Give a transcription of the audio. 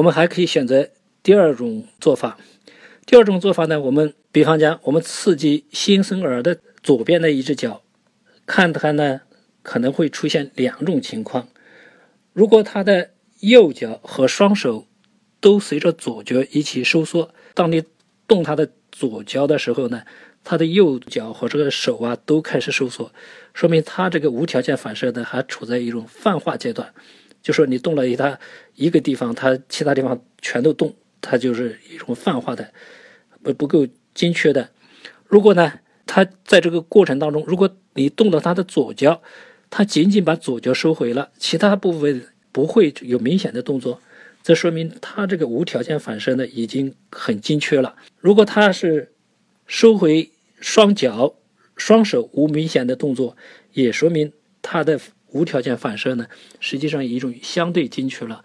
我们还可以选择第二种做法。第二种做法呢，我们比方讲，我们刺激新生儿的左边的一只脚，看他呢可能会出现两种情况。如果他的右脚和双手都随着左脚一起收缩，当你动他的左脚的时候呢，他的右脚和这个手啊都开始收缩，说明他这个无条件反射呢还处在一种泛化阶段。就说你动了一他一个地方，他其他地方全都动，它就是一种泛化的，不不够精确的。如果呢，他在这个过程当中，如果你动了他的左脚，他仅仅把左脚收回了，其他部分不会有明显的动作，这说明他这个无条件反射呢已经很精确了。如果他是收回双脚、双手无明显的动作，也说明他的。无条件反射呢，实际上一种相对精确了。